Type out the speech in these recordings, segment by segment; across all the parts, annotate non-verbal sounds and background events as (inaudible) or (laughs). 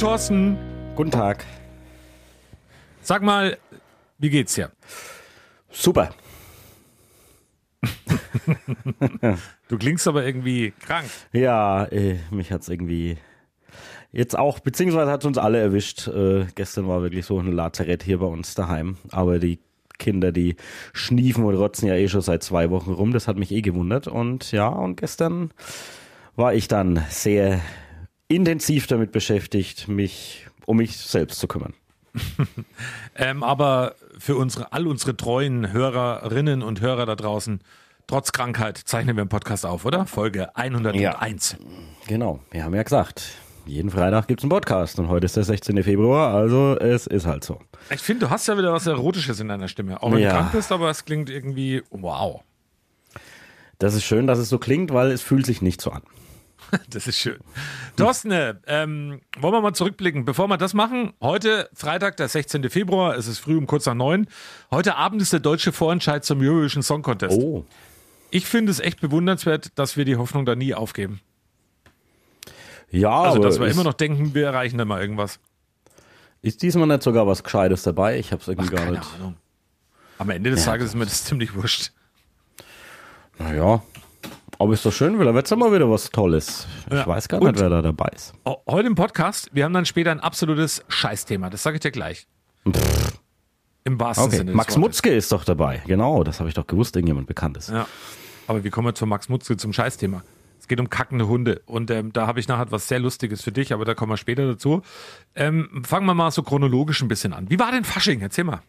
Thorsten. Guten Tag. Sag mal, wie geht's dir? Super. Du klingst aber irgendwie krank. Ja, äh, mich hat's irgendwie jetzt auch, beziehungsweise hat uns alle erwischt. Äh, gestern war wirklich so ein Lazarett hier bei uns daheim. Aber die Kinder, die schniefen und rotzen ja eh schon seit zwei Wochen rum. Das hat mich eh gewundert. Und ja, und gestern war ich dann sehr intensiv damit beschäftigt, mich um mich selbst zu kümmern. (laughs) ähm, aber für unsere, all unsere treuen Hörerinnen und Hörer da draußen, trotz Krankheit zeichnen wir einen Podcast auf, oder? Folge 101. Ja, genau, wir haben ja gesagt, jeden Freitag gibt es einen Podcast und heute ist der 16. Februar, also es ist halt so. Ich finde, du hast ja wieder was Erotisches in deiner Stimme, auch wenn ja. du krank bist, aber es klingt irgendwie wow. Das ist schön, dass es so klingt, weil es fühlt sich nicht so an. (laughs) Das ist schön. Thorsten, ähm, wollen wir mal zurückblicken. Bevor wir das machen, heute Freitag, der 16. Februar, es ist früh um kurz nach neun. Heute Abend ist der deutsche Vorentscheid zum Eurovision Song Contest. Oh. Ich finde es echt bewundernswert, dass wir die Hoffnung da nie aufgeben. Ja, also dass wir immer noch denken, wir erreichen da mal irgendwas. Ist diesmal nicht sogar was Gescheites dabei? Ich habe es irgendwie Ach, gar keine nicht. Ahnung. Am Ende des ja, Tages ist mir das ziemlich wurscht. Naja, aber ist doch schön, weil da wird es immer wieder was Tolles. Ich ja. weiß gar nicht, Und wer da dabei ist. Heute im Podcast, wir haben dann später ein absolutes Scheißthema. Das sage ich dir gleich. Pff. Im wahrsten okay. Sinne. Max Mutzke ist doch dabei. Genau, das habe ich doch gewusst, irgendjemand bekannt ist. Ja. Aber wie kommen wir zu Max Mutzke zum Scheißthema? Es geht um kackende Hunde. Und ähm, da habe ich nachher was sehr Lustiges für dich, aber da kommen wir später dazu. Ähm, fangen wir mal so chronologisch ein bisschen an. Wie war denn Fasching? Erzähl mal.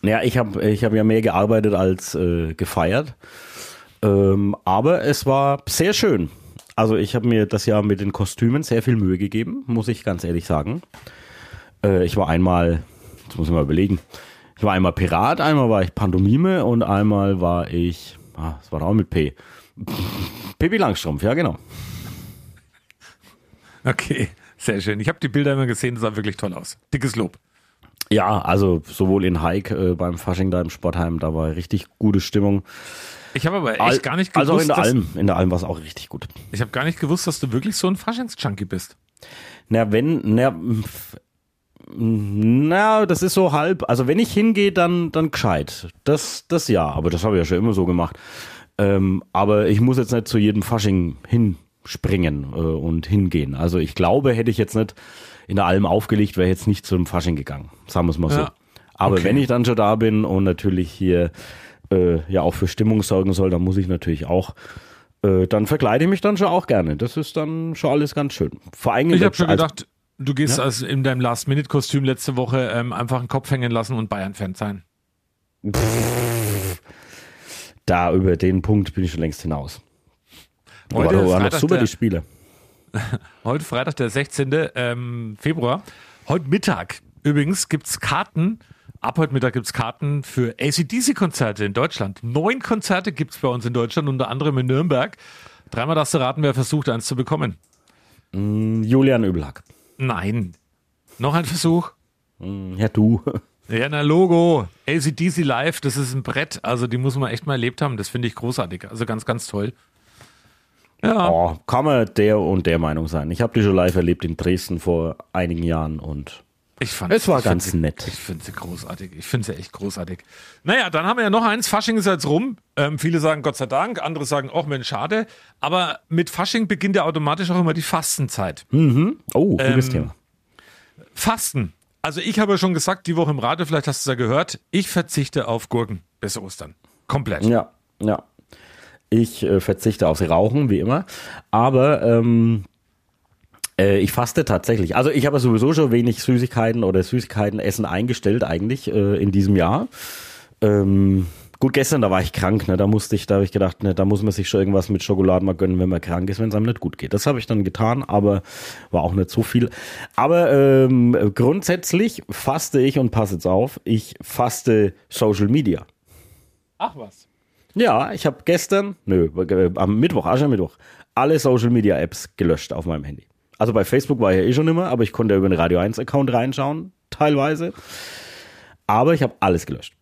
Naja, ich habe ich hab ja mehr gearbeitet als äh, gefeiert. Ähm, aber es war sehr schön. Also ich habe mir das Jahr mit den Kostümen sehr viel Mühe gegeben, muss ich ganz ehrlich sagen. Äh, ich war einmal, jetzt muss ich mal überlegen, ich war einmal Pirat, einmal war ich Pantomime und einmal war ich, ah, das war auch mit P. (laughs) Pippi Langstrumpf, ja genau. Okay, sehr schön. Ich habe die Bilder immer gesehen, das sah wirklich toll aus. Dickes Lob. Ja, also sowohl in Haik äh, beim Fasching da im Sportheim, da war richtig gute Stimmung. Ich habe aber echt Al gar nicht gewusst. Also in der Alm, in der Alm war es auch richtig gut. Ich habe gar nicht gewusst, dass du wirklich so ein Faschings-Junkie bist. Na, wenn, na, na, das ist so halb. Also wenn ich hingehe, dann, dann gescheit. Das, das ja, aber das habe ich ja schon immer so gemacht. Ähm, aber ich muss jetzt nicht zu jedem Fasching hinspringen äh, und hingehen. Also ich glaube, hätte ich jetzt nicht in der Alm aufgelegt, wäre jetzt nicht zum Fasching gegangen. Sagen wir es mal so. Ja. Aber okay. wenn ich dann schon da bin und natürlich hier äh, ja auch für Stimmung sorgen soll, dann muss ich natürlich auch äh, dann verkleide ich mich dann schon auch gerne. Das ist dann schon alles ganz schön. Vor allem ich habe schon gedacht, du gehst ja? also in deinem Last-Minute-Kostüm letzte Woche ähm, einfach einen Kopf hängen lassen und Bayern-Fan sein. Da über den Punkt bin ich schon längst hinaus. Heute Aber war noch super der, die Spiele. (laughs) Heute Freitag, der 16. Ähm, Februar. Heute Mittag übrigens gibt es Karten Ab heute Mittag gibt es Karten für ACDC-Konzerte in Deutschland. Neun Konzerte gibt es bei uns in Deutschland, unter anderem in Nürnberg. Dreimal darfst du raten, wer versucht, eins zu bekommen. Mm, Julian Übelhack. Nein. Noch ein Versuch? Mm, ja, du. (laughs) Ja, na Logo. ACDC Live, das ist ein Brett. Also die muss man echt mal erlebt haben. Das finde ich großartig. Also ganz, ganz toll. Ja. Oh, kann man der und der Meinung sein. Ich habe die schon live erlebt in Dresden vor einigen Jahren und ich fand es war ganz sie, nett. Ich finde sie großartig. Ich finde sie echt großartig. Naja, dann haben wir ja noch eins. Fasching ist jetzt rum. Ähm, viele sagen Gott sei Dank, andere sagen, auch Mensch, schade. Aber mit Fasching beginnt ja automatisch auch immer die Fastenzeit. Mhm. Oh, gutes ähm, Thema. Fasten. Also ich habe ja schon gesagt, die Woche im Radio, vielleicht hast du es ja gehört, ich verzichte auf Gurken bis Ostern. Komplett. Ja, ja. Ich äh, verzichte aufs Rauchen, wie immer. Aber ähm, äh, ich faste tatsächlich. Also ich habe sowieso schon wenig Süßigkeiten oder Süßigkeiten essen eingestellt eigentlich äh, in diesem Jahr. Ähm, gut, gestern, da war ich krank, ne? Da musste ich, da habe ich gedacht, ne, da muss man sich schon irgendwas mit Schokolade mal gönnen, wenn man krank ist, wenn es einem nicht gut geht. Das habe ich dann getan, aber war auch nicht so viel. Aber ähm, grundsätzlich faste ich und passe jetzt auf, ich faste Social Media. Ach was. Ja, ich habe gestern, nö, äh, am Mittwoch, Aschermittwoch, alle Social Media Apps gelöscht auf meinem Handy. Also bei Facebook war ich ja eh schon immer, aber ich konnte ja über den Radio 1 Account reinschauen, teilweise. Aber ich habe alles gelöscht.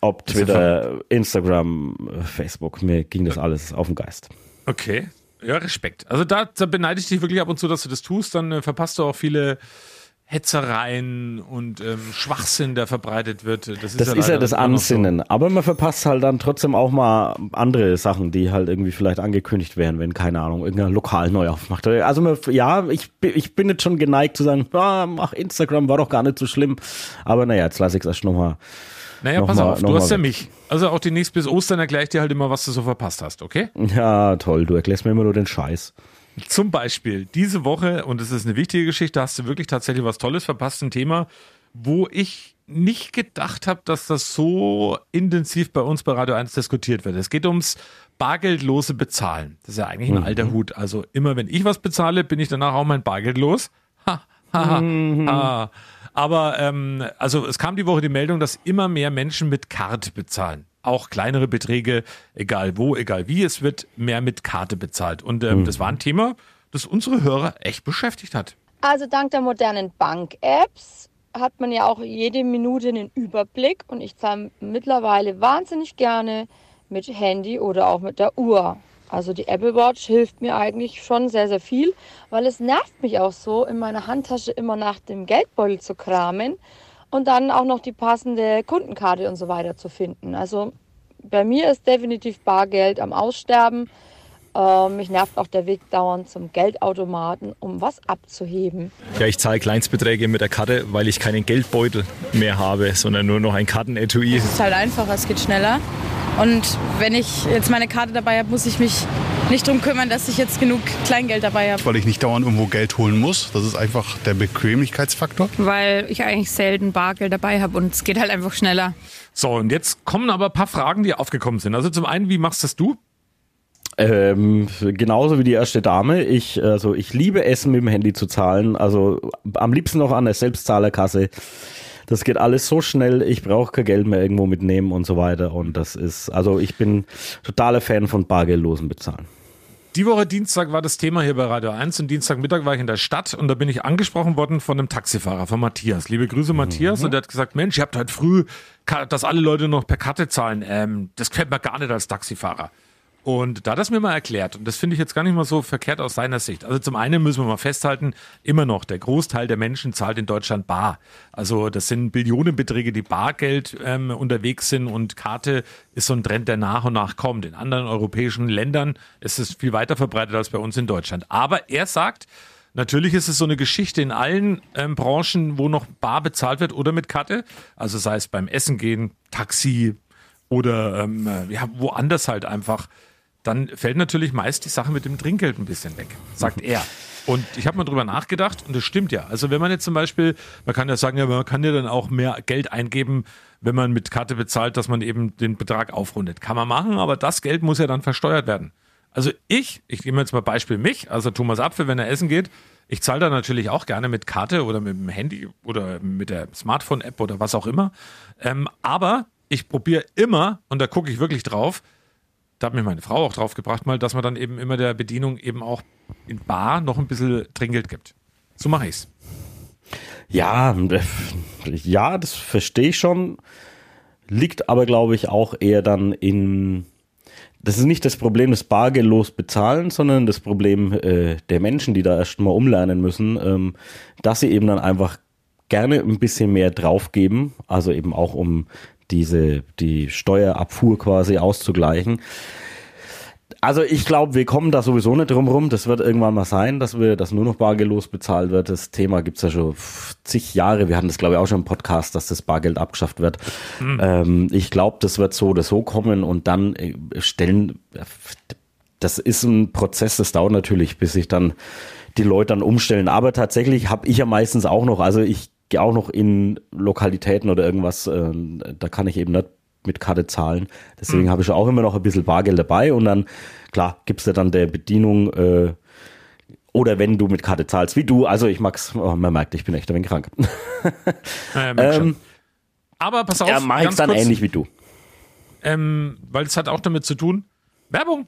Ob Twitter, Instagram, Facebook, mir ging das alles auf den Geist. Okay. Ja, Respekt. Also da, da beneide ich dich wirklich ab und zu, dass du das tust. Dann äh, verpasst du auch viele Hetzereien und ähm, Schwachsinn, der verbreitet wird. Das ist, das, ja, ist ja das Ansinnen. So. Aber man verpasst halt dann trotzdem auch mal andere Sachen, die halt irgendwie vielleicht angekündigt werden, wenn, keine Ahnung, irgendein Lokal neu aufmacht. Also man, ja, ich, ich bin jetzt schon geneigt zu sagen, ah, ach, Instagram war doch gar nicht so schlimm. Aber naja, jetzt lasse ich es erst nochmal. Naja, pass mal, auf, du hast ja mich. Also auch demnächst bis Ostern erkläre ich dir halt immer, was du so verpasst hast, okay? Ja, toll. Du erklärst mir immer nur den Scheiß. Zum Beispiel diese Woche, und es ist eine wichtige Geschichte, hast du wirklich tatsächlich was Tolles verpasst, ein Thema, wo ich nicht gedacht habe, dass das so intensiv bei uns bei Radio 1 diskutiert wird. Es geht ums bargeldlose Bezahlen. Das ist ja eigentlich ein mhm. alter Hut. Also immer wenn ich was bezahle, bin ich danach auch mein Bargeld los. (laughs) Ha, ha, mhm. ha. Aber ähm, also es kam die Woche die Meldung, dass immer mehr Menschen mit Karte bezahlen auch kleinere Beträge, egal wo, egal wie, es wird mehr mit Karte bezahlt. Und ähm, mhm. das war ein Thema, das unsere Hörer echt beschäftigt hat. Also dank der modernen Bank-Apps hat man ja auch jede Minute einen Überblick und ich zahle mittlerweile wahnsinnig gerne mit Handy oder auch mit der Uhr. Also die Apple Watch hilft mir eigentlich schon sehr, sehr viel, weil es nervt mich auch so, in meiner Handtasche immer nach dem Geldbeutel zu kramen und dann auch noch die passende Kundenkarte und so weiter zu finden. Also bei mir ist definitiv Bargeld am Aussterben. Äh, mich nervt auch der Weg dauernd zum Geldautomaten, um was abzuheben. Ja, ich zahle Kleinstbeträge mit der Karte, weil ich keinen Geldbeutel mehr habe, sondern nur noch ein Kartenetui. Es ist halt einfacher, es geht schneller. Und wenn ich jetzt meine Karte dabei habe, muss ich mich nicht darum kümmern, dass ich jetzt genug Kleingeld dabei habe. Weil ich nicht dauernd irgendwo Geld holen muss. Das ist einfach der Bequemlichkeitsfaktor. Weil ich eigentlich selten Bargeld dabei habe und es geht halt einfach schneller. So, und jetzt kommen aber ein paar Fragen, die aufgekommen sind. Also zum einen, wie machst das du? Ähm, genauso wie die erste Dame. Ich, also ich liebe Essen mit dem Handy zu zahlen. Also am liebsten noch an der Selbstzahlerkasse. Das geht alles so schnell, ich brauche kein Geld mehr irgendwo mitnehmen und so weiter. Und das ist, also ich bin totaler Fan von bargeldlosen Bezahlen. Die Woche Dienstag war das Thema hier bei Radio 1 und Dienstagmittag war ich in der Stadt und da bin ich angesprochen worden von einem Taxifahrer, von Matthias. Liebe Grüße, Matthias. Mhm. Und der hat gesagt, Mensch, ihr habt heute früh, dass alle Leute noch per Karte zahlen. Ähm, das gefällt mir gar nicht als Taxifahrer. Und da das mir mal erklärt, und das finde ich jetzt gar nicht mal so verkehrt aus seiner Sicht. Also zum einen müssen wir mal festhalten, immer noch, der Großteil der Menschen zahlt in Deutschland bar. Also das sind Billionenbeträge, die Bargeld ähm, unterwegs sind und Karte ist so ein Trend, der nach und nach kommt. In anderen europäischen Ländern ist es viel weiter verbreitet als bei uns in Deutschland. Aber er sagt, Natürlich ist es so eine Geschichte in allen ähm, Branchen, wo noch bar bezahlt wird oder mit Karte. Also sei es beim Essen gehen, Taxi oder ähm, ja, woanders halt einfach dann fällt natürlich meist die Sache mit dem Trinkgeld ein bisschen weg, sagt er. Und ich habe mal drüber nachgedacht und das stimmt ja. Also wenn man jetzt zum Beispiel, man kann ja sagen, ja, man kann ja dann auch mehr Geld eingeben, wenn man mit Karte bezahlt, dass man eben den Betrag aufrundet. Kann man machen, aber das Geld muss ja dann versteuert werden. Also ich, ich nehme jetzt mal Beispiel mich, also Thomas Apfel, wenn er essen geht, ich zahle da natürlich auch gerne mit Karte oder mit dem Handy oder mit der Smartphone-App oder was auch immer. Ähm, aber ich probiere immer, und da gucke ich wirklich drauf, da hat mir meine Frau auch drauf gebracht, mal, dass man dann eben immer der Bedienung eben auch in Bar noch ein bisschen Trinkgeld gibt. So mache ich's. Ja, ja, das verstehe ich schon. Liegt aber, glaube ich, auch eher dann in. Das ist nicht das Problem des Bargeldlos bezahlen, sondern das Problem äh, der Menschen, die da erst mal umlernen müssen, ähm, dass sie eben dann einfach gerne ein bisschen mehr draufgeben, also eben auch um diese, die Steuerabfuhr quasi auszugleichen. Also ich glaube, wir kommen da sowieso nicht drum rum. Das wird irgendwann mal sein, dass wir, dass nur noch bargeldlos bezahlt wird. Das Thema gibt's ja schon zig Jahre. Wir hatten das, glaube ich, auch schon im Podcast, dass das Bargeld abgeschafft wird. Mhm. Ähm, ich glaube, das wird so oder so kommen und dann äh, stellen, das ist ein Prozess, das dauert natürlich, bis sich dann die Leute dann umstellen. Aber tatsächlich habe ich ja meistens auch noch, also ich gehe auch noch in Lokalitäten oder irgendwas, äh, da kann ich eben nicht mit Karte zahlen. Deswegen mhm. habe ich auch immer noch ein bisschen Bargeld dabei und dann, klar, gibst du dann der Bedienung äh, oder wenn du mit Karte zahlst, wie du, also ich mag's, oh, man merkt, ich bin echt ein wenig krank. (laughs) Ja, ähm, Aber pass auf, ja, mach ich's dann kurz, ähnlich wie du. Ähm, weil es hat auch damit zu tun, Werbung.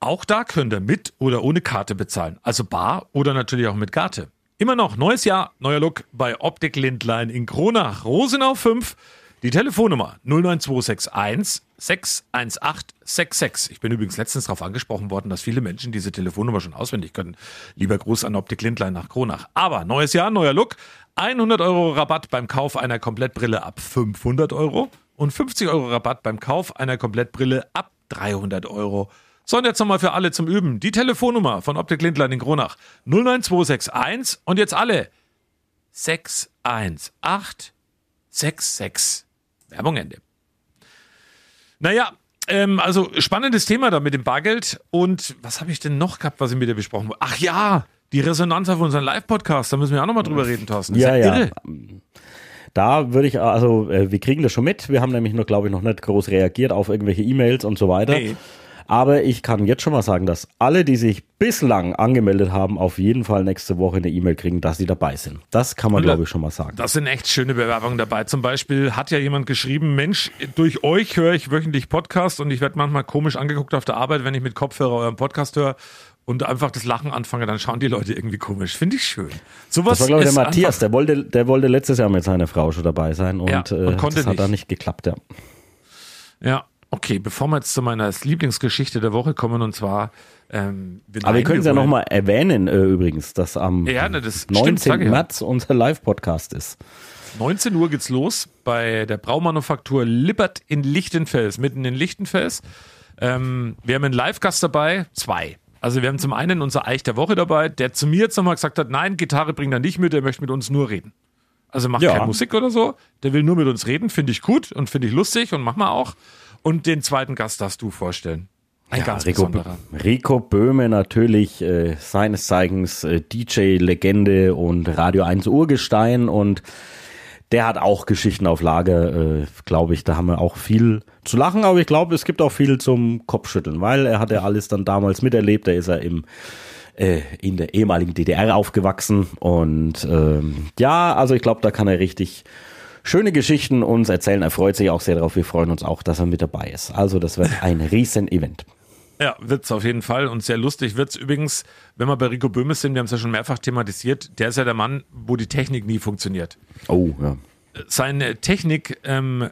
Auch da könnt ihr mit oder ohne Karte bezahlen. Also bar oder natürlich auch mit Karte. Immer noch neues Jahr, neuer Look bei Optik Lindlein in Kronach. Rosenau 5. Die Telefonnummer 09261 61866. Ich bin übrigens letztens darauf angesprochen worden, dass viele Menschen diese Telefonnummer schon auswendig können. Lieber Gruß an Optik Lindlein nach Kronach. Aber neues Jahr, neuer Look. 100 Euro Rabatt beim Kauf einer Komplettbrille ab 500 Euro und 50 Euro Rabatt beim Kauf einer Komplettbrille ab 300 Euro. So, und jetzt nochmal für alle zum Üben. Die Telefonnummer von Optik Lindlein in Kronach 09261 und jetzt alle 61866. Werbung Ende. Naja, ähm, also spannendes Thema da mit dem Bargeld. Und was habe ich denn noch gehabt, was ich mit dir besprochen habe? Ach ja, die Resonanz auf unseren Live-Podcast. Da müssen wir auch nochmal drüber reden, Thorsten. Das Ja, ja. irre. Da würde ich, also äh, wir kriegen das schon mit. Wir haben nämlich noch, glaube ich, noch nicht groß reagiert auf irgendwelche E-Mails und so weiter. Nee. Aber ich kann jetzt schon mal sagen, dass alle, die sich bislang angemeldet haben, auf jeden Fall nächste Woche eine E-Mail kriegen, dass sie dabei sind. Das kann man, glaube ich, schon mal sagen. Das sind echt schöne Bewerbungen dabei. Zum Beispiel hat ja jemand geschrieben, Mensch, durch euch höre ich wöchentlich Podcast und ich werde manchmal komisch angeguckt auf der Arbeit, wenn ich mit Kopfhörer euren Podcast höre und einfach das Lachen anfange, dann schauen die Leute irgendwie komisch. Finde ich schön. Sowas Das war, glaube ich, der Matthias, der wollte, der wollte letztes Jahr mit seiner Frau schon dabei sein und, Ja, äh, und konnte das hat nicht. dann nicht geklappt, ja. Ja, okay, bevor wir jetzt zu meiner Lieblingsgeschichte der Woche kommen und zwar ähm, Aber wir können es ja nochmal erwähnen, äh, übrigens, dass am Ja, ne, das stimmt, 19. sag ich ja. März unser Live-Podcast ist. 19 Uhr geht's los bei der Braumanufaktur Lippert in Lichtenfels, mitten in Lichtenfels. Ähm, wir haben einen Live-Gast dabei, zwei. Also wir haben zum einen unser Eich der Woche dabei, der zu mir jetzt nochmal gesagt hat, nein, Gitarre bringt er nicht mit, er möchte mit uns nur reden. Also macht Ja. keine Musik oder so, der will nur mit uns reden, finde ich gut und finde ich lustig und machen wir auch. Und den zweiten Gast darfst du vorstellen. Ein ganz Rico, besonderer. Rico Böhme natürlich, äh, seines Zeigens äh, DJ-Legende und Radio 1 Urgestein und der hat auch Geschichten auf Lager, äh, glaube ich. Da haben wir auch viel zu lachen, aber ich glaube, es gibt auch viel zum Kopfschütteln, weil er hat ja alles dann damals miterlebt. Da ist er im äh, in der ehemaligen DDR aufgewachsen und ähm, ja, also ich glaube, da kann er richtig schöne Geschichten uns erzählen. Er freut sich auch sehr darauf. Wir freuen uns auch, dass er mit dabei ist. Also das wird ein (laughs) riesen Event. Ja, wird's auf jeden Fall und sehr lustig wird's übrigens, wenn wir bei Rico Böhmes sind, wir haben es ja schon mehrfach thematisiert, der ist ja der Mann, wo die Technik nie funktioniert. Oh, ja. Seine Technik, ähm,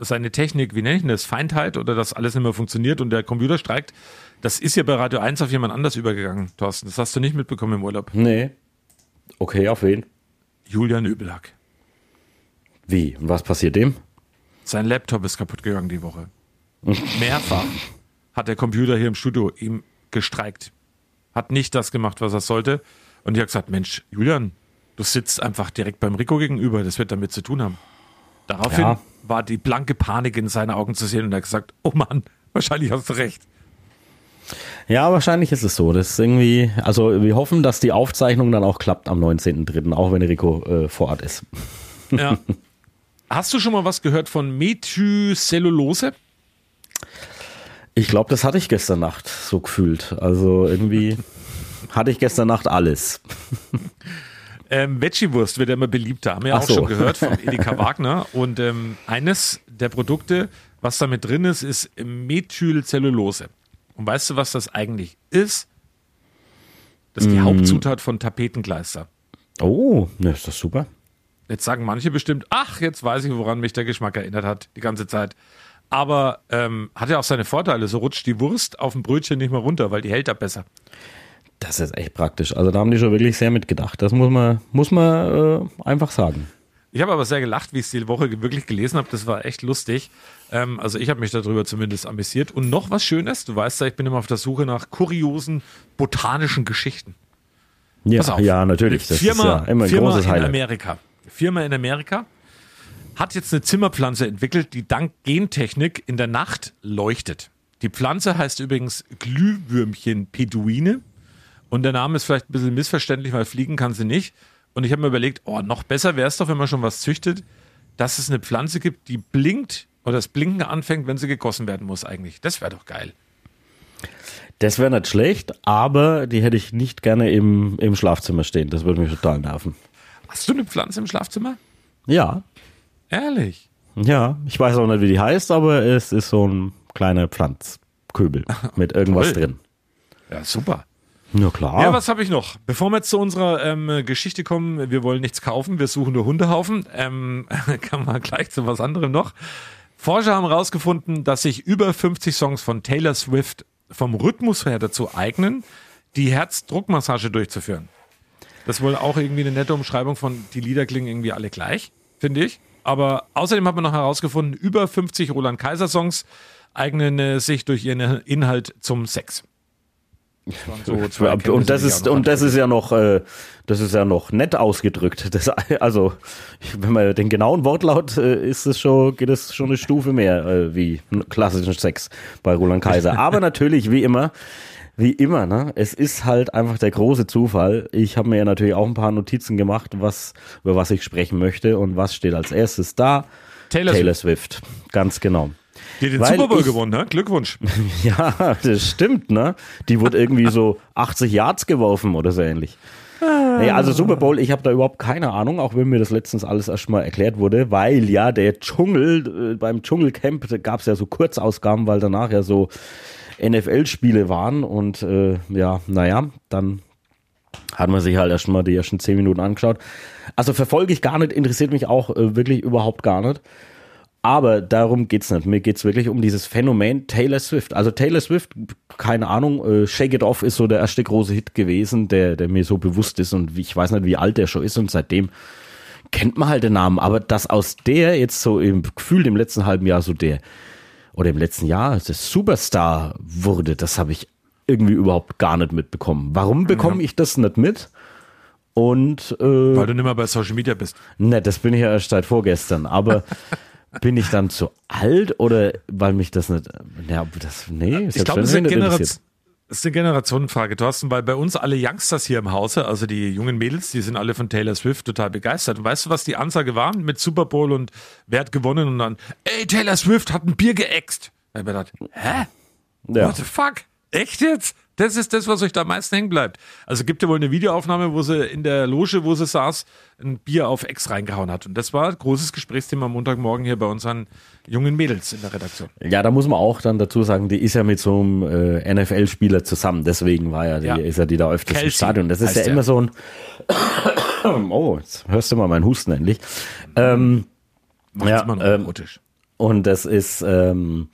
seine Technik, wie nenne ich denn das, Feindheit oder dass alles nicht mehr funktioniert und der Computer streikt, das ist ja bei Radio 1 auf jemand anders übergegangen, Thorsten. Das hast du nicht mitbekommen im Urlaub. Nee. Okay, auf wen? Julian Übelack. Wie? Und was passiert dem? Sein Laptop ist kaputt gegangen die Woche. Mehrfach hat der Computer hier im Studio ihm gestreikt. Hat nicht das gemacht, was er sollte. Und ich habe gesagt, Mensch, Julian, du sitzt einfach direkt beim Rico gegenüber, das wird damit zu tun haben. Daraufhin Ja. war die blanke Panik in seinen Augen zu sehen und er hat gesagt, oh Mann, wahrscheinlich hast du recht. Ja, wahrscheinlich ist es so. Das ist irgendwie, also wir hoffen, dass die Aufzeichnung dann auch klappt am 19.03., auch wenn Rico äh, vor Ort ist. Ja. (laughs) Hast du schon mal was gehört von Methylcellulose? Ich glaube, das hatte ich gestern Nacht so gefühlt. Also irgendwie (laughs) hatte ich gestern Nacht alles. (laughs) Ähm, Veggie-Wurst wird ja immer beliebter, haben wir ja Ach auch so. schon gehört von (laughs) Edeka Wagner. Und ähm, eines der Produkte, was damit drin ist, ist Methylcellulose. Und weißt du, was das eigentlich ist? Das ist die Hauptzutat von Tapetengleister. Oh, ne, ist das super. Jetzt sagen manche bestimmt, ach, jetzt weiß ich, woran mich der Geschmack erinnert hat, die ganze Zeit. Aber ähm, hat ja auch seine Vorteile. So rutscht die Wurst auf dem Brötchen nicht mehr runter, weil die hält da besser. Das ist echt praktisch. Also da haben die schon wirklich sehr mitgedacht. Das muss man, muss man äh, einfach sagen. Ich habe aber sehr gelacht, wie ich es die Woche wirklich gelesen habe. Das war echt lustig. Ähm, also ich habe mich darüber zumindest amüsiert. Und noch was Schönes, du weißt ja, ich bin immer auf der Suche nach kuriosen botanischen Geschichten. Ja, ja natürlich. Das Firma, ist ja immer ein Firma großes in Highlight. Amerika. Firma in Amerika hat jetzt eine Zimmerpflanze entwickelt, die dank Gentechnik in der Nacht leuchtet. Die Pflanze heißt übrigens Glühwürmchen Peduine. Und der Name ist vielleicht ein bisschen missverständlich, weil fliegen kann sie nicht. Und ich habe mir überlegt, oh, noch besser wäre es doch, wenn man schon was züchtet, dass es eine Pflanze gibt, die blinkt oder das Blinken anfängt, wenn sie gegossen werden muss eigentlich. Das wäre doch geil. Das wäre nicht schlecht, aber die hätte ich nicht gerne im, im Schlafzimmer stehen. Das würde mich total nerven. Hast du eine Pflanze im Schlafzimmer? Ja, Ehrlich? ja. Ich weiß auch nicht, wie die heißt, aber es ist so ein kleiner Pflanzköbel (laughs) mit irgendwas Toll. drin. Ja, super. Na klar. Ja, was habe ich noch? Bevor wir jetzt zu unserer ähm, Geschichte kommen, wir wollen nichts kaufen, wir suchen nur Hundehaufen, ähm, (laughs) kann man gleich zu was anderem noch. Forscher haben herausgefunden, dass sich über 50 Songs von Taylor Swift vom Rhythmus her dazu eignen, die Herzdruckmassage durchzuführen. Das ist wohl auch irgendwie eine nette Umschreibung von, die Lieder klingen irgendwie alle gleich, finde ich. Aber außerdem hat man noch herausgefunden, über 50 Roland Kaiser Songs eignen äh, sich durch ihren Inhalt zum Sex. Das so zwei und das ist und das ist ja noch äh, das ist ja noch nett ausgedrückt. Das, also wenn man den genauen Wortlaut äh, ist es schon geht es schon eine Stufe mehr äh, wie klassischen Sex bei Roland Kaiser. Aber natürlich wie immer wie immer, ne? Es ist halt einfach der große Zufall. Ich habe mir ja natürlich auch ein paar Notizen gemacht, was über was ich sprechen möchte und was steht als erstes da. Taylor, Taylor Swift. Swift. Ganz genau. Die hat den Weil Super Bowl ich, gewonnen, ne? Glückwunsch. (laughs) ja, das stimmt, ne? Die wurde irgendwie so 80 Yards geworfen oder so ähnlich. Nee, also Super Bowl, ich habe da überhaupt keine Ahnung, auch wenn mir das letztens alles erstmal erklärt wurde, weil ja der Dschungel, äh, beim Dschungelcamp gab es ja so Kurzausgaben, weil danach ja so NFL-Spiele waren und äh, ja, naja, dann hat man sich halt erstmal die ersten zehn Minuten angeschaut. Also verfolge ich gar nicht, interessiert mich auch äh, wirklich überhaupt gar nicht. Aber darum geht's nicht. Mir geht's wirklich um dieses Phänomen Taylor Swift. Also Taylor Swift, keine Ahnung, äh, Shake It Off ist so der erste große Hit gewesen, der, der mir so bewusst ist und ich weiß nicht, wie alt der schon ist und seitdem kennt man halt den Namen. Aber dass aus der jetzt so im Gefühl im letzten halben Jahr so der oder im letzten Jahr das Superstar wurde, das habe ich irgendwie überhaupt gar nicht mitbekommen. Warum bekomme ja. ich das nicht mit? Und äh, weil du nicht mehr bei Social Media bist. Ne, das bin ich ja erst seit vorgestern. Aber (laughs) bin ich dann zu alt oder weil mich das nicht. Ja, das, nee, ich glaube, es ist, Generation, ist eine Generationenfrage, Thorsten, weil bei uns alle Youngsters hier im Hause, also die jungen Mädels, die sind alle von Taylor Swift total begeistert. Und weißt du, was die Ansage war mit Super Bowl und wer hat gewonnen und dann, ey, Taylor Swift hat ein Bier geäxt. Da hab ich gedacht, hä? Ja. What the fuck? Echt jetzt? Das ist das, was euch da am meisten hängen bleibt. Also gibt ja wohl eine Videoaufnahme, wo sie in der Loge, wo sie saß, ein Bier auf Ex reingehauen hat. Und das war ein großes Gesprächsthema am Montagmorgen hier bei unseren jungen Mädels in der Redaktion. Ja, da muss man auch dann dazu sagen, die ist ja mit so einem äh, NFL-Spieler zusammen. Deswegen war ja, die, ja. ist ja die da öfters Kelsey im Stadion. Das ist ja der. immer so ein (coughs) Oh, jetzt hörst du mal meinen Husten endlich. Ähm, ja, ähm, und das ist ähm,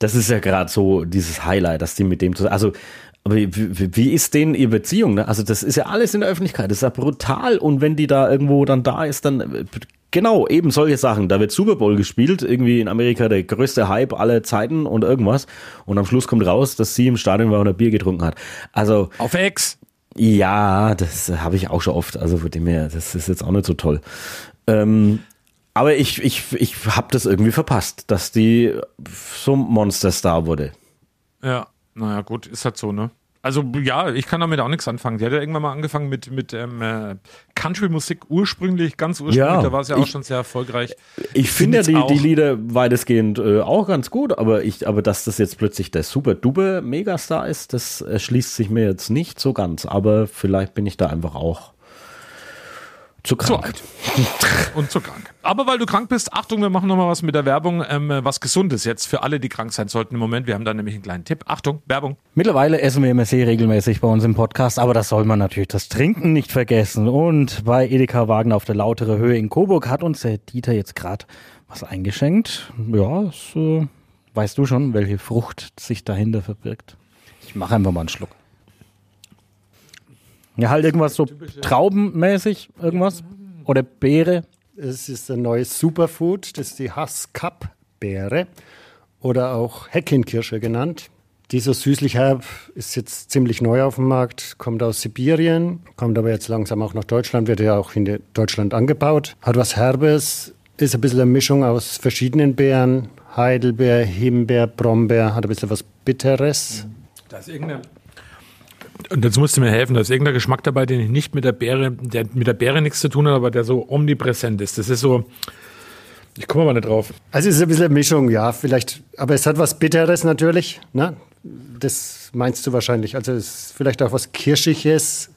das ist ja gerade so dieses Highlight, dass die mit dem zusammen, also aber wie, wie ist denn ihre Beziehung? Ne? Also das ist ja alles in der Öffentlichkeit, das ist ja brutal. Und wenn die da irgendwo dann da ist, dann genau eben solche Sachen. Da wird Super Bowl gespielt, irgendwie in Amerika der größte Hype aller Zeiten und irgendwas. Und am Schluss kommt raus, dass sie im Stadion war und ein Bier getrunken hat. Also auf Ex. Ja, das habe ich auch schon oft. Also von dem her, das ist jetzt auch nicht so toll. Ähm, aber ich, ich, ich habe das irgendwie verpasst, dass die so Monsterstar wurde. Ja. Naja, gut, ist halt so, ne? Also ja, ich kann damit auch nichts anfangen. Die hat ja irgendwann mal angefangen mit, mit ähm, äh, Country-Musik ursprünglich, ganz ursprünglich, ja, da war es ja auch ich, schon sehr erschweilich. Ich finde ja die, die Lieder weitestgehend äh, auch ganz gut, aber ich, aber dass das jetzt plötzlich der super duper Megastar ist, das erschließt sich mir jetzt nicht so ganz. Aber vielleicht bin ich da einfach auch zu krank. Zu und zu krank. Aber weil du krank bist, Achtung, wir machen nochmal was mit der Werbung, ähm, was Gesundes jetzt für alle, die krank sein sollten im Moment. Wir haben da nämlich einen kleinen Tipp. Achtung, Werbung. Mittlerweile essen wir sehr regelmäßig bei uns im Podcast, aber das soll man natürlich das Trinken nicht vergessen. Und bei Edeka Wagen auf der lautere Höhe in Coburg hat uns der Dieter jetzt gerade was eingeschenkt. Ja, das, äh, weißt du schon, welche Frucht sich dahinter verbirgt? Ich mache einfach mal einen Schluck. Ja, halt irgendwas so traubenmäßig, irgendwas. Oder Beere. Es ist ein neues Superfood, das ist die Hass-Cup-Beere oder auch Heckenkirsche genannt. Dieser süßlich herb ist jetzt ziemlich neu auf dem Markt, kommt aus Sibirien, kommt aber jetzt langsam auch nach Deutschland, wird ja auch in Deutschland angebaut. Hat was Herbes, ist ein bisschen eine Mischung aus verschiedenen Beeren, Heidelbeer, Himbeer, Brombeer, hat ein bisschen was Bitteres. Da ist irgendeine und jetzt musst du mir helfen, da ist irgendein Geschmack dabei, den ich nicht mit der Beere, der mit der Beere nichts zu tun hat, aber der so omnipräsent ist. Das ist so, ich komme aber nicht drauf. Also es ist ein bisschen eine Mischung, ja, vielleicht, aber es hat was Bitteres natürlich, ne? Das meinst du wahrscheinlich. Also es ist vielleicht auch was Kirschiges,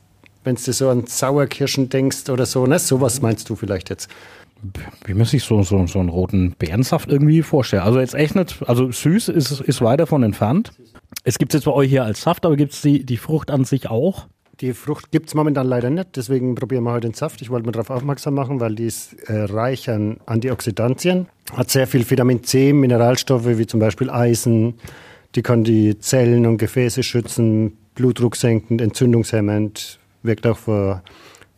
wenn du so an Sauerkirschen denkst oder so, ne? Sowas meinst du vielleicht jetzt wie man sich so, so, so einen roten Beerensaft irgendwie vorstellt. Also jetzt echt nicht, also süß ist, ist weit davon entfernt. Es gibt jetzt bei euch hier als Saft, aber gibt es die, die Frucht an sich auch? Die Frucht gibt es momentan leider nicht, deswegen probieren wir heute den Saft. Ich wollte mal darauf aufmerksam machen, weil die ist äh, reich an Antioxidantien, hat sehr viel Vitamin C, Mineralstoffe wie zum Beispiel Eisen, die kann die Zellen und Gefäße schützen, Blutdruck senkend, entzündungshemmend, wirkt auch vor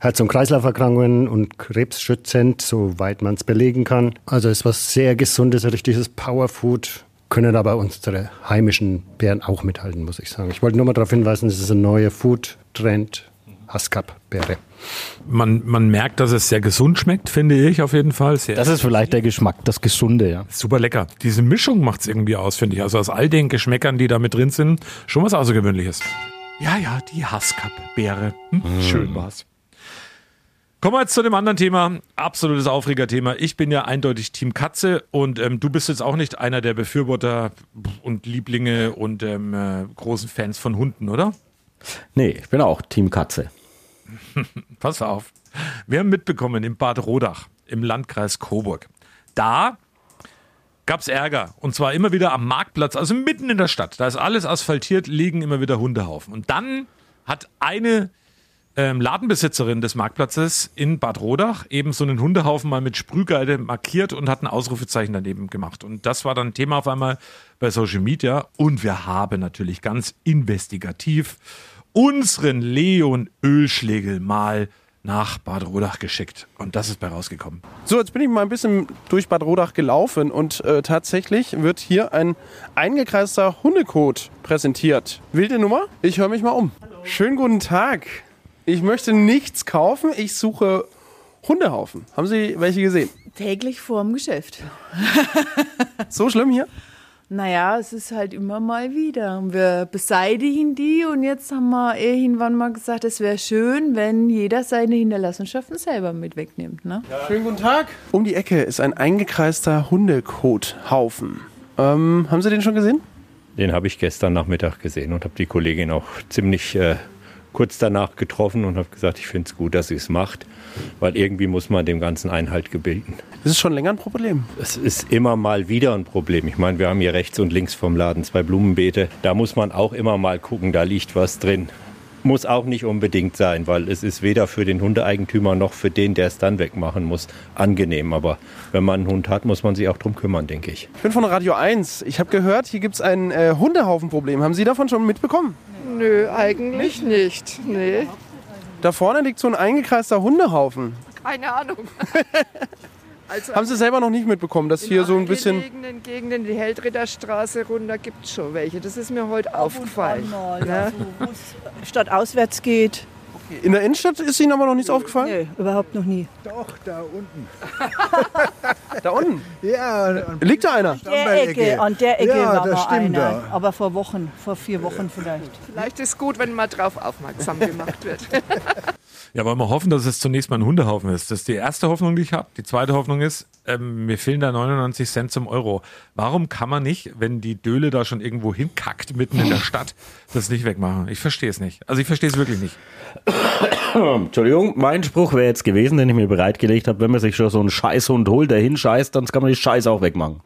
Herz- und Kreislauferkrankungen und Krebs schützend, soweit man es belegen kann. Also ist was sehr Gesundes, ein richtiges Powerfood können aber unsere heimischen Beeren auch mithalten, muss ich sagen. Ich wollte nur mal darauf hinweisen, es ist ein neuer Food-Trend, Haskap-Beere. Man, man merkt, dass es sehr gesund schmeckt, finde ich auf jeden Fall. Sehr Das ist vielleicht der Geschmack, das Gesunde, ja. super lecker. Diese Mischung macht's irgendwie aus, finde ich. Also aus all den Geschmäckern, die da mit drin sind, schon was Außergewöhnliches. Ja, ja, die Haskap-Beere. Hm? Schön war's. Kommen wir jetzt zu dem anderen Thema. Absolutes Aufregerthema. Ich bin ja eindeutig Team Katze und ähm, du bist jetzt auch nicht einer der Befürworter und Lieblinge und ähm, äh, großen Fans von Hunden, oder? Nee, ich bin auch Team Katze. (laughs) Pass auf. Wir haben mitbekommen im Bad Rodach im Landkreis Coburg. Da gab's Ärger. Und zwar immer wieder am Marktplatz, also mitten in der Stadt. Da ist alles asphaltiert, liegen immer wieder Hundehaufen. Und dann hat eine ähm, Ladenbesitzerin des Marktplatzes in Bad Rodach eben so einen Hundehaufen mal mit Sprühgeide markiert und hat ein Ausrufezeichen daneben gemacht. Und das war dann Thema auf einmal bei Social Media. Und wir haben natürlich ganz investigativ unseren Leon Ölschlegel mal nach Bad Rodach geschickt. Und das ist bei rausgekommen. So, jetzt bin ich mal ein bisschen durch Bad Rodach gelaufen und äh, tatsächlich wird hier ein eingekreister Hundekot präsentiert. Wilde Nummer? Ich höre mich mal um. Schönen guten Tag. Ich möchte nichts kaufen, ich suche Hundehaufen. Haben Sie welche gesehen? Täglich vorm Geschäft. So schlimm hier? Naja, es ist halt immer mal wieder. Und wir beseitigen die und jetzt haben wir irgendwann mal gesagt, es wäre schön, wenn jeder seine Hinterlassenschaften selber mit wegnimmt. Ne? Schönen guten Tag. Um die Ecke ist ein eingekreister Hundekothaufen. Ähm, haben Sie den schon gesehen? Den habe ich gestern Nachmittag gesehen und habe die Kollegin auch ziemlich äh, kurz danach getroffen und habe gesagt, ich finde es gut, dass sie es macht, weil irgendwie muss man dem Ganzen Einhalt gebieten. Das ist schon länger ein Problem. Es ist immer mal wieder ein Problem. Ich meine, wir haben hier rechts und links vom Laden zwei Blumenbeete. Da muss man auch immer mal gucken, da liegt was drin. Muss auch nicht unbedingt sein, weil es ist weder für den Hundeeigentümer noch für den, der es dann wegmachen muss, angenehm. Aber wenn man einen Hund hat, muss man sich auch drum kümmern, denke ich. Ich bin von Radio 1. Ich habe gehört, hier gibt es ein äh, Hundehaufenproblem. Haben Sie davon schon mitbekommen? Nö, eigentlich nicht. Nee. Da vorne liegt so ein eingekreister Hundehaufen. Keine Ahnung. (laughs) Also Haben Sie selber noch nicht mitbekommen, dass hier so ein bisschen... In Gegenden, die Heldritterstraße runter gibt es schon welche. Das ist mir heute aufgefallen. Ne? Stadt auswärts geht. In der Innenstadt ist Ihnen aber noch nichts aufgefallen? Nee, überhaupt noch nie. Doch, da unten. (laughs) Da unten? Ja. Liegt da einer? An der Ecke, an der Ecke Ja, war das mal stimmt, einer. ja. Aber vor Wochen, vor vier Wochen vielleicht. Vielleicht ist gut, wenn mal drauf aufmerksam gemacht wird. (laughs) Ja, wollen wir hoffen, dass es zunächst mal ein Hundehaufen ist. Das ist die erste Hoffnung, die ich habe. Die zweite Hoffnung ist, ähm, mir fehlen da 99 Cent zum Euro. Warum kann man nicht, wenn die Döle da schon irgendwo hinkackt, mitten in der Stadt, das nicht wegmachen? Ich verstehe es nicht. Also ich verstehe es wirklich nicht. Entschuldigung, mein Spruch wäre jetzt gewesen, den ich mir bereitgelegt habe, wenn man sich schon so einen Scheißhund holt, der hinscheißt, dann kann man die Scheiße auch wegmachen.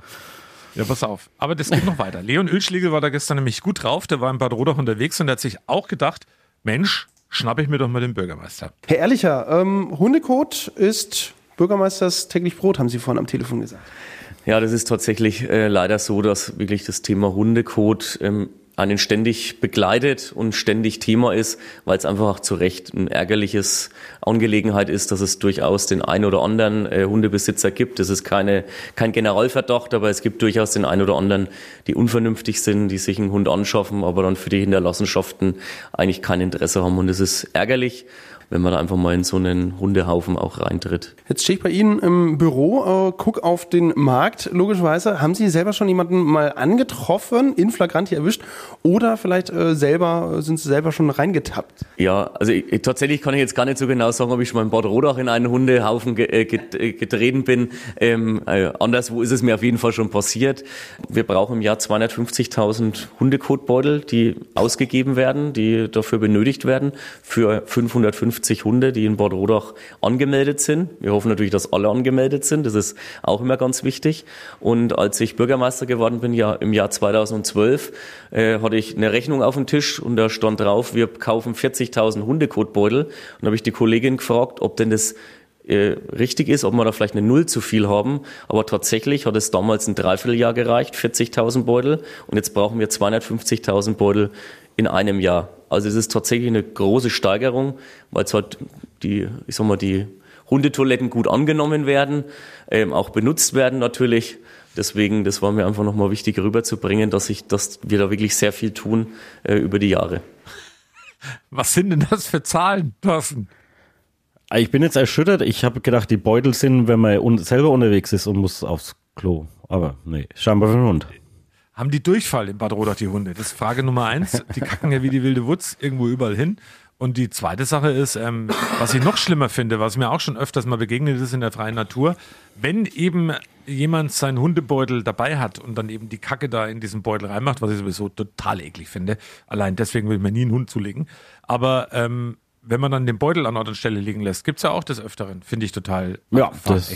Ja, pass auf. Aber das geht noch weiter. Leon Ölschlegel war da gestern nämlich gut drauf. Der war in Bad Rodach unterwegs und der hat sich auch gedacht, Mensch, schnapp ich mir doch mal den Bürgermeister. Herr Ehrlicher, ähm, Hundekot ist Bürgermeisters täglich Brot, haben Sie vorhin am Telefon gesagt. Ja, das ist tatsächlich äh, leider so, dass wirklich das Thema Hundekot ähm, einen ständig begleitet und ständig Thema ist, weil es einfach zu Recht ein ärgerliches Angelegenheit ist, dass es durchaus den einen oder anderen äh, Hundebesitzer gibt. Das ist keine, kein Generalverdacht, aber es gibt durchaus den einen oder anderen, die unvernünftig sind, die sich einen Hund anschaffen, aber dann für die Hinterlassenschaften eigentlich kein Interesse haben. Und es ist ärgerlich, wenn man da einfach mal in so einen Hundehaufen auch reintritt. Jetzt stehe ich bei Ihnen im Büro, äh, guck auf den Markt. Logischerweise, haben Sie selber schon jemanden mal angetroffen, in flagranti erwischt oder vielleicht äh, selber, sind Sie selber schon reingetappt? Ja, also ich, tatsächlich kann ich jetzt gar nicht so genau sagen, ob ich schon mal in Bad Rodach in einen Hundehaufen ge, äh, get, äh, getreten bin. Ähm, äh, anderswo ist es mir auf jeden Fall schon passiert. Wir brauchen im Jahr 250.000 Hundekotbeutel, die ausgegeben werden, die dafür benötigt werden, für 550 Hunde, die in Bad Rodach angemeldet sind. Wir hoffen natürlich, dass alle angemeldet sind. Das ist auch immer ganz wichtig. Und als ich Bürgermeister geworden bin, ja im Jahr 2012, äh, äh, hatte ich eine Rechnung auf dem Tisch und da stand drauf, wir kaufen 40.000 Hundekotbeutel. Und da habe ich die Kollegin gefragt, ob denn das äh, richtig ist, ob wir da vielleicht eine Null zu viel haben. Aber tatsächlich hat es damals ein Dreivierteljahr gereicht, 40.000 Beutel. Und jetzt brauchen wir 250.000 Beutel in einem Jahr. Also es ist tatsächlich eine große Steigerung, weil es halt die, ich sag mal, die Hundetoiletten gut angenommen werden, ähm, auch benutzt werden natürlich. Deswegen, das war mir einfach nochmal wichtig rüberzubringen, dass ich, dass wir da wirklich sehr viel tun äh, über die Jahre. Was sind denn das für Zahlen, Thorsten? Ich bin jetzt erschüttert. Ich habe gedacht, die Beutel sind, wenn man un selber unterwegs ist und muss aufs Klo. Aber nee, scheinbar für den Hund. Haben die Durchfall in Bad Rodach, die Hunde? Das ist Frage Nummer eins. Die kacken ja wie die wilde Wutz irgendwo überall hin. Und die zweite Sache ist, ähm, was ich noch schlimmer finde, was mir auch schon öfters mal begegnet ist in der freien Natur, wenn eben jemand seinen Hundebeutel dabei hat und dann eben die Kacke da in diesen Beutel reinmacht, was ich sowieso total eklig finde. Allein deswegen will ich mir nie einen Hund zulegen. Aber ähm, wenn man dann den Beutel an Ort und Stelle liegen lässt, gibt's ja auch des Öfteren. Finde ich total Ja, das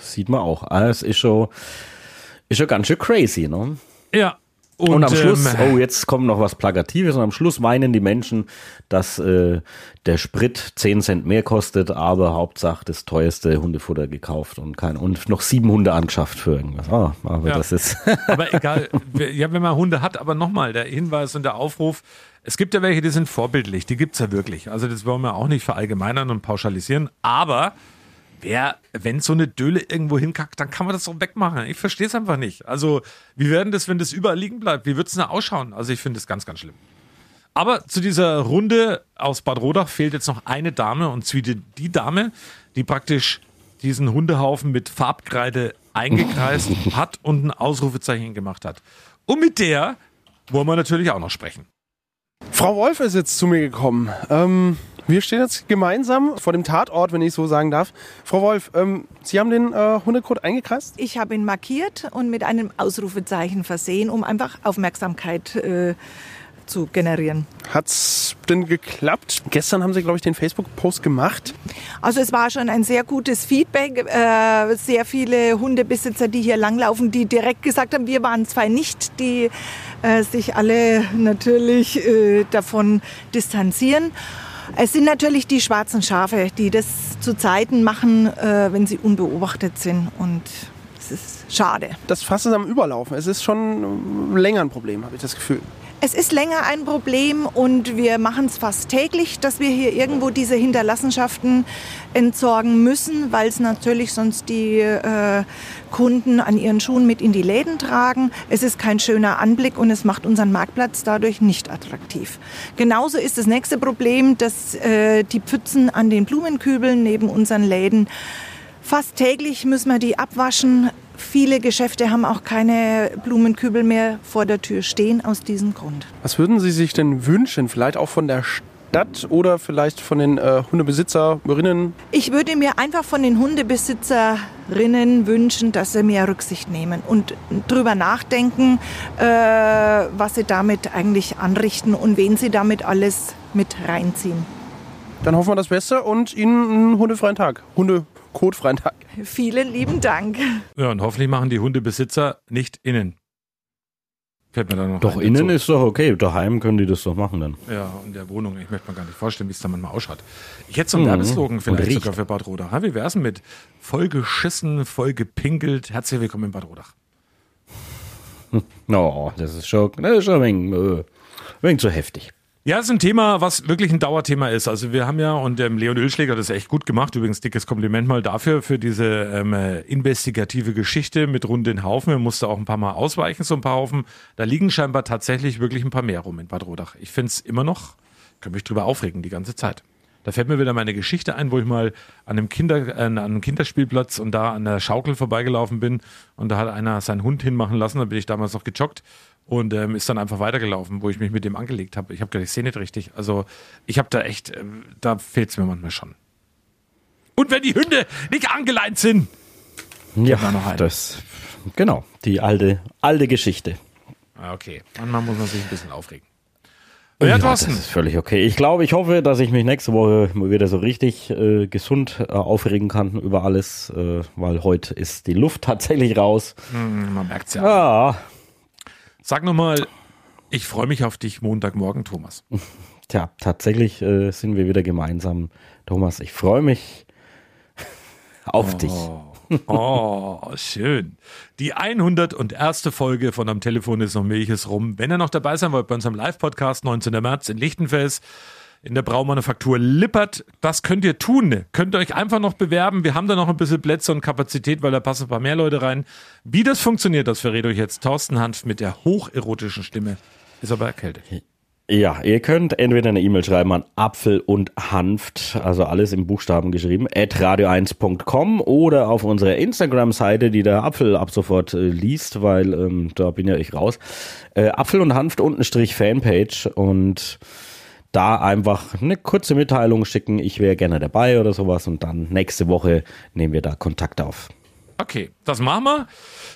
sieht man auch. Ah, Es ist schon, ist schon ganz schön crazy, ne? Ja. Und, Und, am Schluss, ähm, oh, jetzt kommt noch was Plakatives und am Schluss weinen die Menschen, dass äh, der Sprit 10 Cent mehr kostet, aber Hauptsache das teuerste Hundefutter gekauft und kein und noch sieben Hunde angeschafft für irgendwas. Ah, aber Ja. das ist (laughs) aber egal, ja, wenn man Hunde hat, aber nochmal, der Hinweis und der Aufruf, es gibt ja welche, die sind vorbildlich, die gibt's ja wirklich. Also das wollen wir auch nicht verallgemeinern und pauschalisieren, aber wer, wenn so eine Döle irgendwo hinkackt, dann kann man das doch wegmachen. Ich verstehe es einfach nicht. Also, wie werden das, wenn das überall liegen bleibt? Wie wird's denn da ausschauen? Also ich finde es ganz, ganz schlimm. Aber zu dieser Runde aus Bad Rodach fehlt jetzt noch eine Dame und zwar die, die Dame, die praktisch diesen Hundehaufen mit Farbkreide eingekreist (laughs) hat und ein Ausrufezeichen gemacht hat. Und mit der wollen wir natürlich auch noch sprechen. Frau Wolf ist jetzt zu mir gekommen. Ähm, wir stehen jetzt gemeinsam vor dem Tatort, wenn ich so sagen darf. Frau Wolf, ähm, Sie haben den äh, Hundekot eingekreist? Ich habe ihn markiert und mit einem Ausrufezeichen versehen, um einfach Aufmerksamkeit äh, zu generieren. Hat's denn geklappt? Gestern haben Sie, glaube ich, den Facebook-Post gemacht. Also es war schon ein sehr gutes Feedback. Äh, sehr viele Hundebesitzer, die hier langlaufen, die direkt gesagt haben, wir waren zwei nicht, die äh, sich alle natürlich äh, davon distanzieren. Es sind natürlich die schwarzen Schafe, die das zu Zeiten machen, äh, wenn sie unbeobachtet sind. Und es ist schade. Das Fass ist am Überlaufen. Es ist schon äh, länger ein Problem, habe ich das Gefühl. Es ist länger ein Problem und wir machen es fast täglich, dass wir hier irgendwo diese Hinterlassenschaften entsorgen müssen, weil es natürlich sonst die äh, Kunden an ihren Schuhen mit in die Läden tragen. Es ist kein schöner Anblick und es macht unseren Marktplatz dadurch nicht attraktiv. Genauso ist das nächste Problem, dass äh, die Pfützen an den Blumenkübeln neben unseren Läden Fast täglich müssen wir die abwaschen. Viele Geschäfte haben auch keine Blumenkübel mehr vor der Tür stehen aus diesem Grund. Was würden Sie sich denn wünschen? Vielleicht auch von der Stadt oder vielleicht von den äh, Hundebesitzerinnen? Ich würde mir einfach von den Hundebesitzerinnen wünschen, dass sie mehr Rücksicht nehmen und drüber nachdenken, äh, was sie damit eigentlich anrichten und wen sie damit alles mit reinziehen. Dann hoffen wir das Beste und Ihnen einen hundefreien Tag. Hundekotfreien Tag. Vielen lieben Dank. Ja, und hoffentlich machen die Hundebesitzer nicht innen. Fällt mir da noch doch innen dazu. ist doch okay. Daheim können die das doch machen dann. Ja, in der Wohnung. Ich möchte mir gar nicht vorstellen, wie es da manchmal ausschaut. Ich hätte so einen Mhm. Werbeslogan vielleicht sogar für Bad Rodach. Wie wär's denn mit voll geschissen, voll gepinkelt? Herzlich willkommen in Bad Rodach. No, (laughs) das ist schon, das ist schon ein wenig, äh, ein wenig zu heftig. Ja, das ist ein Thema, was wirklich ein Dauerthema ist. Also wir haben ja, und ähm, Leon Ölschläger hat das echt gut gemacht, übrigens dickes Kompliment mal dafür, für diese ähm, äh, investigative Geschichte mit rund den Haufen. Er musste auch ein paar Mal ausweichen, so ein paar Haufen. Da liegen scheinbar tatsächlich wirklich ein paar mehr rum in Bad Rodach. Ich finde es immer noch, kann mich drüber aufregen die ganze Zeit. Da fällt mir wieder meine Geschichte ein, wo ich mal an einem, Kinder, äh, an einem Kinderspielplatz und da an der Schaukel vorbeigelaufen bin und da hat einer seinen Hund hinmachen lassen, da bin ich damals noch gejoggt und ähm, ist dann einfach weitergelaufen, wo ich mich mit dem angelegt habe. Ich habe gedacht, ich sehe nicht richtig. Also ich habe da echt, ähm, da fehlt es mir manchmal schon. Und wenn die Hunde nicht angeleint sind. Ja, da das, genau, die alte, alte Geschichte. Ah, Okay, manchmal muss man sich ein bisschen aufregen. Ja, das ist völlig okay. Ich glaube, ich hoffe, dass ich mich nächste Woche mal wieder so richtig äh, gesund äh, aufregen kann über alles, äh, weil heute ist die Luft (laughs) tatsächlich raus. Hm, man merkt's ja. Ja, Sag nochmal, Ich freue mich auf dich Montagmorgen, Thomas. (laughs) Tja, tatsächlich äh, sind wir wieder gemeinsam. Thomas, ich freue mich (laughs) auf oh. dich. (laughs) Oh, schön. Die 101. Folge von Am Telefon ist noch Milches rum. Wenn ihr noch dabei sein wollt bei unserem Live-Podcast 19. März in Lichtenfels, in der Braumanufaktur Lippert. Das könnt ihr tun. Könnt ihr euch einfach noch bewerben. Wir haben da noch ein bisschen Plätze und Kapazität, weil da passen ein paar mehr Leute rein. Wie das funktioniert, das verrät euch jetzt Thorsten Hanf mit der hocherotischen Stimme. Ist aber erkältet. Ja, ihr könnt entweder eine E-Mail schreiben an Apfel und Hanft, also alles im Buchstaben geschrieben, at radio1.com oder auf unserer Instagram-Seite, die der Apfel ab sofort äh, liest, weil ähm, da bin ja ich raus. Äh, Apfel und Hanft unten Strich Fanpage und da einfach eine kurze Mitteilung schicken, ich wäre gerne dabei oder sowas und dann nächste Woche nehmen wir da Kontakt auf. Okay, das machen wir.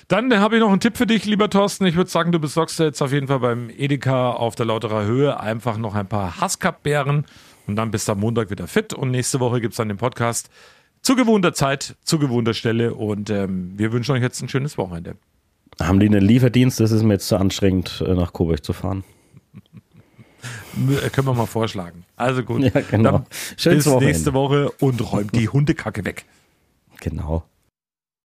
Dann habe ich noch einen Tipp für dich, lieber Thorsten. Ich würde sagen, du besorgst jetzt auf jeden Fall beim Edeka auf der Lauterer Höhe einfach noch ein paar Hasscup-Beeren und dann bist du am Montag wieder fit. Und nächste Woche gibt es dann den Podcast zu gewohnter Zeit, zu gewohnter Stelle. Und ähm, wir wünschen euch jetzt ein schönes Wochenende. Haben die einen Lieferdienst? Das ist mir jetzt zu anstrengend, äh, nach Coburg zu fahren. Können wir mal vorschlagen. Also gut. Ja, genau. Dann bis Wochenende. nächste Woche und räumt die Hundekacke weg. Genau.